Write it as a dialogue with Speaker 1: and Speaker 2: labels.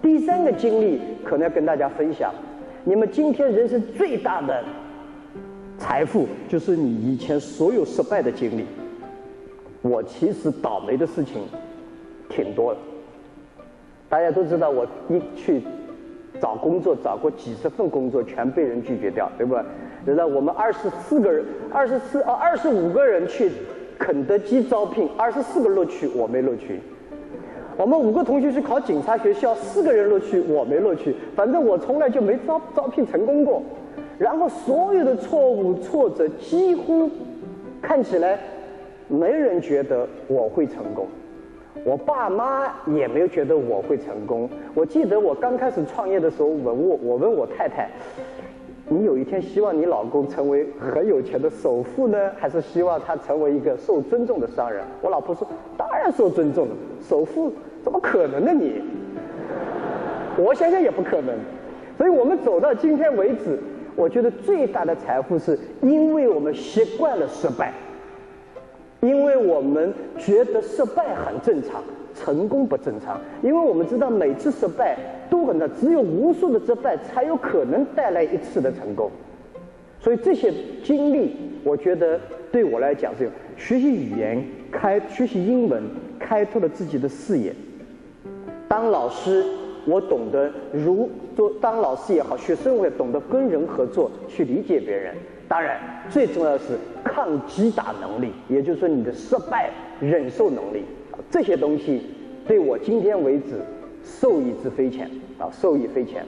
Speaker 1: 第三个经历可能要跟大家分享，你们今天人生最大的财富就是你以前所有失败的经历。我其实倒霉的事情挺多的，大家都知道，我一去找工作找过几十份工作，全被人拒绝掉，对吧？知道我们二十四个人，二十四啊二十五个人去肯德基招聘，二十四个录取，我没录取。我们五个同学去考警察学校，四个人录取，我没录取。反正我从来就没招招聘成功过。然后所有的错误挫折，几乎看起来没人觉得我会成功。我爸妈也没有觉得我会成功。我记得我刚开始创业的时候，问我我问我太太：“你有一天希望你老公成为很有钱的首富呢，还是希望他成为一个受尊重的商人？”我老婆说：“当然受尊重了，首富怎么可能呢？你，我想想也不可能。所以我们走到今天为止，我觉得最大的财富是因为我们习惯了失败。”因为我们觉得失败很正常，成功不正常。因为我们知道每次失败都很难，只有无数的失败才有可能带来一次的成功。所以这些经历，我觉得对我来讲是有学习语言开学习英文开拓了自己的视野。当老师，我懂得如做当老师也好，学生我也懂得跟人合作，去理解别人。当然，最重要的是抗击打能力，也就是说你的失败忍受能力，这些东西对我今天为止受益之匪浅啊，受益匪浅。